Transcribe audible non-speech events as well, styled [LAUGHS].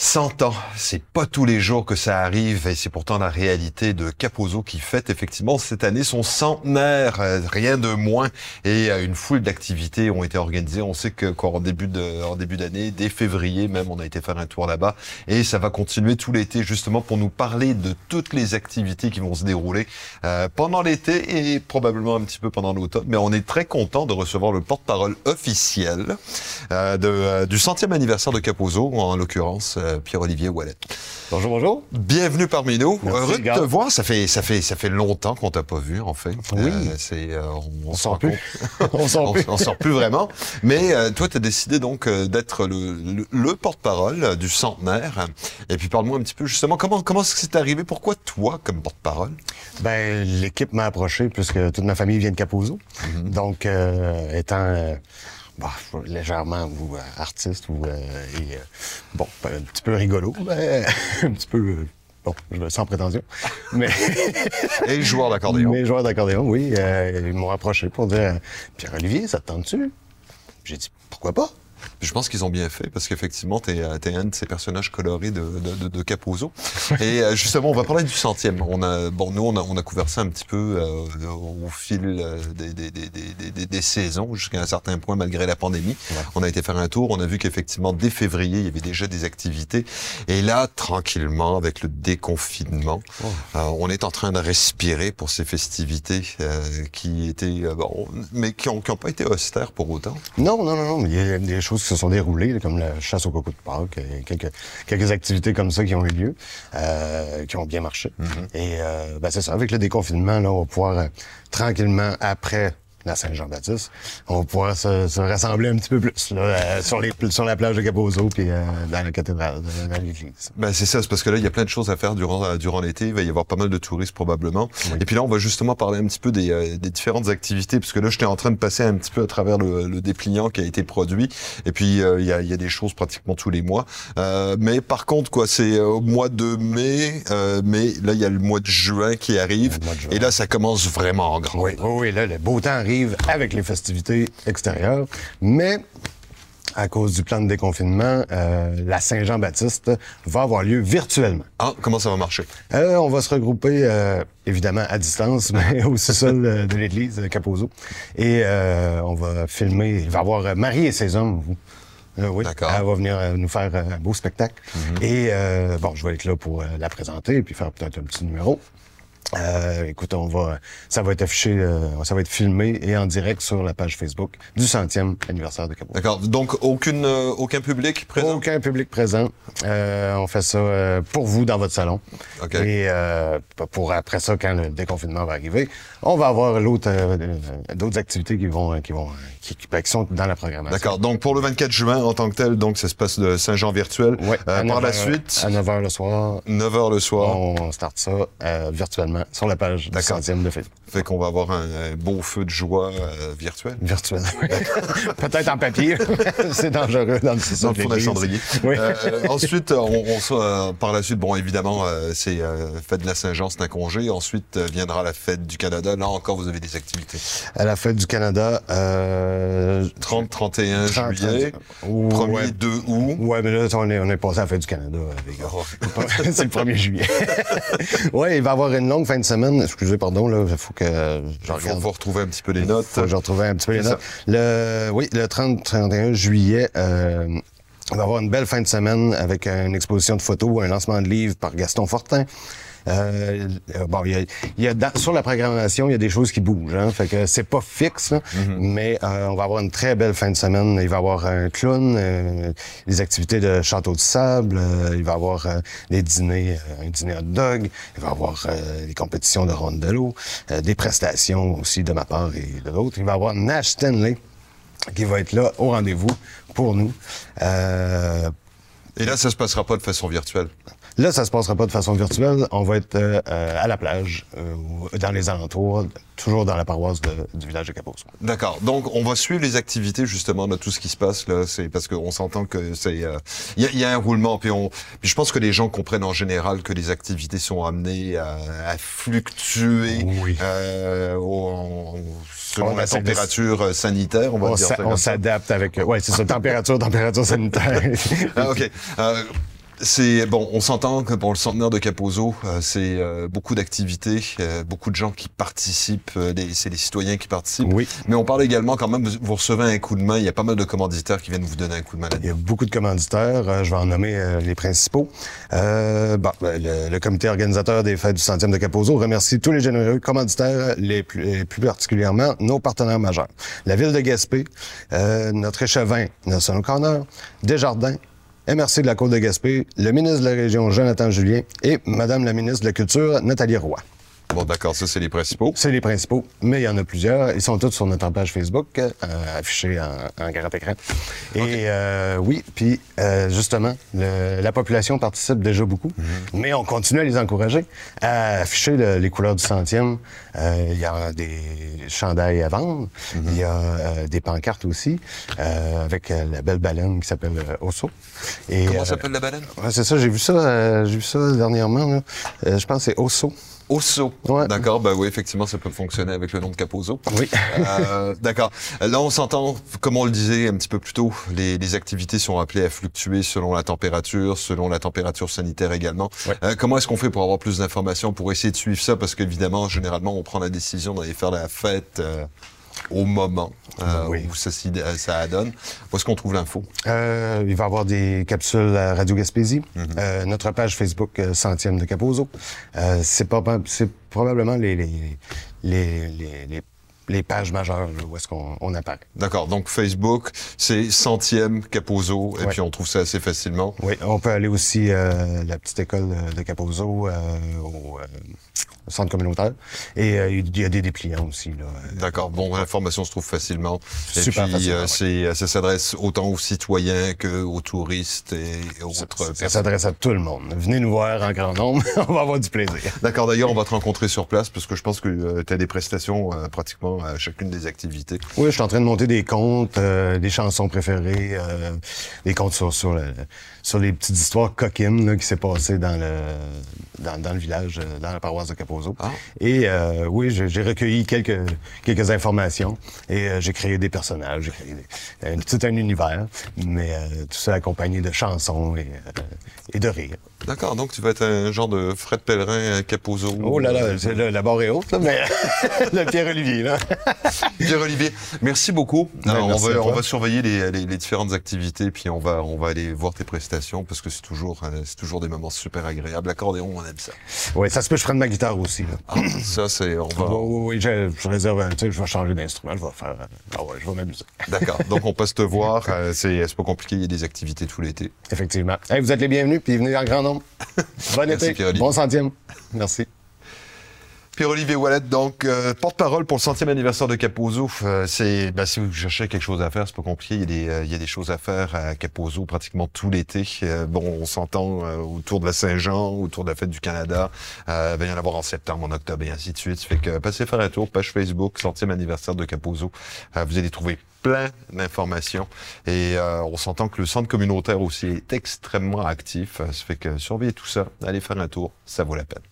100 ans, c'est pas tous les jours que ça arrive et c'est pourtant la réalité de Capozo qui fête effectivement cette année son centenaire, euh, rien de moins. Et euh, une foule d'activités ont été organisées. On sait que qu'en début de, en début d'année, dès février même, on a été faire un tour là-bas et ça va continuer tout l'été justement pour nous parler de toutes les activités qui vont se dérouler euh, pendant l'été et probablement un petit peu pendant l'automne. Mais on est très content de recevoir le porte-parole officiel euh, de, euh, du centième anniversaire de Capozo, en l'occurrence. Euh, Pierre-Olivier Wallet. Bonjour, bonjour. Bienvenue parmi nous. Merci, Heureux de te voir. Ça fait, ça fait, ça fait longtemps qu'on t'a pas vu, en fait. Oui. c'est, euh, on, On se sort plus. [LAUGHS] On sort on, plus. on sort plus vraiment. Mais euh, toi, tu as décidé donc euh, d'être le, le, le porte-parole euh, du centenaire. Et puis parle-moi un petit peu justement comment comment est-ce que c'est arrivé? Pourquoi toi comme porte-parole? Ben, l'équipe m'a approché puisque toute ma famille vient de Capozzo. Mhm. Donc, euh, étant euh, bah, légèrement ou euh, artiste ou euh, et, euh, bon, un petit peu rigolo, ben, [LAUGHS] un petit peu bon, je- sans prétention, mais [LAUGHS] Et joueur d'accordéon. mes joueurs d'accordéon, oui, euh, ils m'ont approché pour dire Pierre Olivier, ça te tente-tu J'ai dit pourquoi pas Je pense qu'ils ont bien fait parce qu'effectivement, t'es es un de ces personnages colorés de, de, de, de Capozzo. [LAUGHS] Et euh, justement, on va parler du centième. On a, bon, nous, on a, on a couvert ça un petit peu euh, au fil euh, des, des, des, des, des, des saisons jusqu'à un certain point, malgré la pandémie. On a été faire un tour. On a vu qu'effectivement, dès février, il y avait déjà des activités. Et là, tranquillement, avec le déconfinement, euh, on est en train de respirer pour ces festivités euh, qui étaient, euh, bon, mais qui ont, qui ont pas été austères pour autant. Non, non, non, non. Il y a des choses se sont déroulées, comme la chasse au coco de Pâques, et quelques, quelques activités comme ça qui ont eu lieu, euh, qui ont bien marché. Et euh, ben, c'est ça, avec le déconfinement, là, on va pouvoir euh, tranquillement, après la Saint-Jean-Baptiste, on va pouvoir se, se rassembler un petit peu plus là, euh, sur, les, sur la plage de Capozo puis euh, dans la cathédrale, dans l'église. Ben c'est ça, c'est parce que là, il y a plein de choses à faire durant, euh, durant l'été. Il va y avoir pas mal de touristes probablement. Et puis là, on va justement parler un petit peu des, euh, des différentes activités, parce que là, j'étais en train de passer un petit peu à travers le, le dépliant qui a été produit. Et puis, euh, il y, a, il y a des choses pratiquement tous les mois. Euh, mais par contre, quoi, c'est euh, au mois de mai, euh, mais là, il y a le mois de juin qui arrive. Juin. Et là, ça commence vraiment en grand. Oui, oui, oui, là, le beau temps arrive avec les festivités extérieures, mais à cause du plan de déconfinement, euh, la Saint-Jean-Baptiste va avoir lieu virtuellement. Ah, comment ça va marcher? Euh, on va se regrouper, euh, évidemment, à distance, [LAUGHS] mais au sous-sol de l'église de Capozzo. Et on va filmer. Il va y avoir Marie et ses hommes. vous. Oui, D'accord. elle va venir nous faire un beau spectacle. Et euh, bon, je vais être là pour la présenter et puis faire peut-être un petit numéro. Euh, écoute, on va, ça va être affiché, euh, ça va être filmé et en direct sur la page Facebook du centième anniversaire de Capozzo. D'accord. Donc, aucune, euh, aucun public présent? Aucun public présent. Euh, on fait ça euh, pour vous dans votre salon. OK. Et euh, pour après ça, quand le déconfinement va arriver, on va avoir l'autre d'autres activités qui vont qui vont qui, qui- sont dans la programmation. D'accord. Donc, pour le 24 juin, en tant que tel, donc, ça se passe de Saint-Jean virtuel. Ouais, Euh, par la 9 suite, à 9h le soir, 9h le soir. on start ça euh, virtuellement sur la page du centième de Facebook. Fait qu'on va avoir un, un beau feu de joie euh, virtuel. Virtuel. [LAUGHS] Peut-être en papier. [LAUGHS] C'est dangereux dans le Dans système le fond d'un cendrier. Oui. Euh, ensuite, on, on par la suite, bon, évidemment, c'est fête de la Saint-Jean, c'est un congé. Ensuite viendra la fête du Canada. Là encore, vous avez des activités. À la fête du Canada, euh, 30, 31 30, juillet, 30, 1er, ouais. 2 août. Ouais, mais là, on est, on est passé à la fête du Canada, euh, les gars. Oh. [LAUGHS] c'est le 1er juillet. [LAUGHS] ouais, il va y avoir une longue fin de semaine. Excusez, pardon, là, il faut que je regarde. faut retrouver un petit peu les notes. Faut que je retrouve un petit peu les notes. Le, oui, le 30-31 juillet, euh, on va avoir une belle fin de semaine avec une exposition de photos, un lancement de livres par Gaston Fortin. Euh, bon, il y a, y a dans- sur la programmation, il y a des choses qui bougent, hein, fait que c'est pas fixe, là, mais euh, on va avoir une très belle fin de semaine. Il va y avoir un clown, euh, des activités de château de sable, euh, il va y avoir euh, des dîners, euh, un dîner hot dog, il va y avoir euh, des compétitions de rondello, euh, des prestations aussi de ma part et de l'autre. Il va y avoir Nash Stanley qui va être là au rendez-vous pour nous. Euh, Et là, ça se passera pas de façon virtuelle. Là, ça se passera pas de façon virtuelle. On va être euh, euh, à la plage, euh, ou dans les alentours, toujours dans la paroisse de- du village de Capos. D'accord. Donc, on va suivre les activités justement de tout ce qui se passe là. C'est parce qu'on s'entend que c'est euh, il y, a, il y a un roulement. Puis on, puis je pense que les gens comprennent en général que les activités sont amenées à, à fluctuer Oui. euh, au- selon On la essaie de- température euh, sanitaire. On va On dire ça on s'adapte avec... Ouais, c'est ça, température, température sanitaire. [LAUGHS] Ah, ok. Euh, C'est bon, on s'entend que pour le centenaire de Capozzo, euh, c'est euh, beaucoup d'activités, euh, beaucoup de gens qui participent, euh, c'est les citoyens qui participent. Oui. Mais on parle également quand même, vous, recevez un coup de main, il y a pas mal de commanditaires qui viennent vous donner un coup de main Il y a beaucoup de commanditaires. euh, je vais en nommer euh, les principaux. Euh, bon, ben, le, le comité organisateur des fêtes du centième de Capozzo remercie tous les généreux commanditaires, les plus, et plus particulièrement nos partenaires majeurs. La ville de Gaspé, euh, notre échevin Nelson O'Connor, Desjardins, MRC de la Côte de Gaspé, le ministre de la Région Jonathan Julien et Madame la ministre de la Culture Nathalie Roy. Bon, d'accord, ça c'est les principaux. C'est les principaux, mais il y en a plusieurs. Ils sont tous sur notre page Facebook, euh, affichés en, en grand écran. Et euh, oui, puis euh, justement, le- la population participe déjà beaucoup, mais on continue à les encourager à afficher le- les couleurs du centième. Il y a des chandails à vendre, il y a des pancartes aussi, avec la belle baleine qui s'appelle Osso. Et, Comment s'appelle la baleine? ouais, c'est ça, j'ai vu ça, j'ai vu ça dernièrement. là. Je pense que c'est Osso. Osso. Ouais. D'accord, bah oui, effectivement, ça peut fonctionner avec le nom de Capozzo. Oui. Euh, D'accord. Là, on s'entend, comme on le disait un petit peu plus tôt, les, les activités sont appelées à fluctuer selon la température, selon la température sanitaire également. Ouais. Euh, comment est-ce qu'on fait pour avoir plus d'informations, pour essayer de suivre ça? Parce qu'évidemment, généralement, on prend la décision d'aller faire la fête euh, au moment euh, Oui. où ça, s'y- ça donne. Où est-ce qu'on trouve l'info? Euh, il va y avoir des capsules à Radio Gaspésie. Mhm. Euh, notre page Facebook euh, Centième de Capozzo. Euh, c'est, probablement les, les, les, les, les- pages majeures là, où est-ce qu'on on apparaît. D'accord. Donc, Facebook, c'est centième Capozzo, et puis on trouve ça assez facilement. Oui, on peut aller aussi euh, la petite école de- Capozzo euh, au, euh, centre communautaire. Et euh, il y a des dépliants aussi. Là. D'accord. Bon, l'information se trouve facilement. Et Super puis, facilement, euh, ouais. c'est, ça s'adresse autant aux citoyens qu'aux touristes et aux autres Ça personnes. s'adresse à tout le monde. Venez nous voir en grand nombre, [LAUGHS] on va avoir du plaisir. D'accord. D'ailleurs, on va te rencontrer sur place parce que je pense que tu as des prestations euh, à chacune des activités. Oui, je suis en train de monter des comptes, euh, des chansons préférées, euh, des comptes sur, sur, le- sur les petites histoires coquines là, qui s'est passées dans le, dans, dans le village, euh, dans la paroisse de Capozzo. Ah. Et euh, oui, j'ai recueilli quelques, quelques informations et euh, j'ai créé des personnages, j'ai créé des- un- tout un univers, mais euh, tout ça accompagné de chansons et, euh, et de rires. D'accord. Donc, tu vas être un genre de Fred Pellerin Capozzo. Oh là là, c'est la barre est haute, là, mais [LAUGHS] le Pierre-Olivier, là. [LAUGHS] Pierre-Olivier, merci beaucoup. Alors, on, va, on surveiller les, les- les différentes activités, puis on va, on va aller voir tes prestations parce que c'est toujours, euh, c'est toujours des moments super agréables. L'accordéon, on aime ça. Oui, ça se peut, je prenne ma guitare aussi, là. Ah, ça, c'est, on va, Oui, oui, je, je réserve, un- tu sais, je vais changer d'instrument, je vais faire, ah ouais, je vais m'amuser. D'accord. Donc, on passe te voir. [LAUGHS] Euh, c'est, c'est pas compliqué. Il y a des activités tout l'été. Effectivement. Hey, vous êtes les bienvenus, puis venez en grand nombre. [LAUGHS] Bon Merci, été, bon centième. Merci. Pierre-Olivier Wallet, donc euh, porte-parole pour le centième anniversaire de Capozzo. Euh, c'est, ben, si vous cherchez quelque chose à faire, c'est pas compliqué. Il y a des, euh, il y a des choses à faire à Capozzo pratiquement tout l'été. Bon, on s'entend autour de la Saint-Jean, autour de la fête du Canada. Euh, il va y en avoir en septembre, en octobre et ainsi de suite. Fait que passez faire un tour, page Facebook, centième anniversaire de Capozzo. Vous allez trouver plein d'informations. Et euh, on s'entend que le centre communautaire aussi est extrêmement actif. Ça fait que surveillez tout ça, allez faire un tour, ça vaut la peine.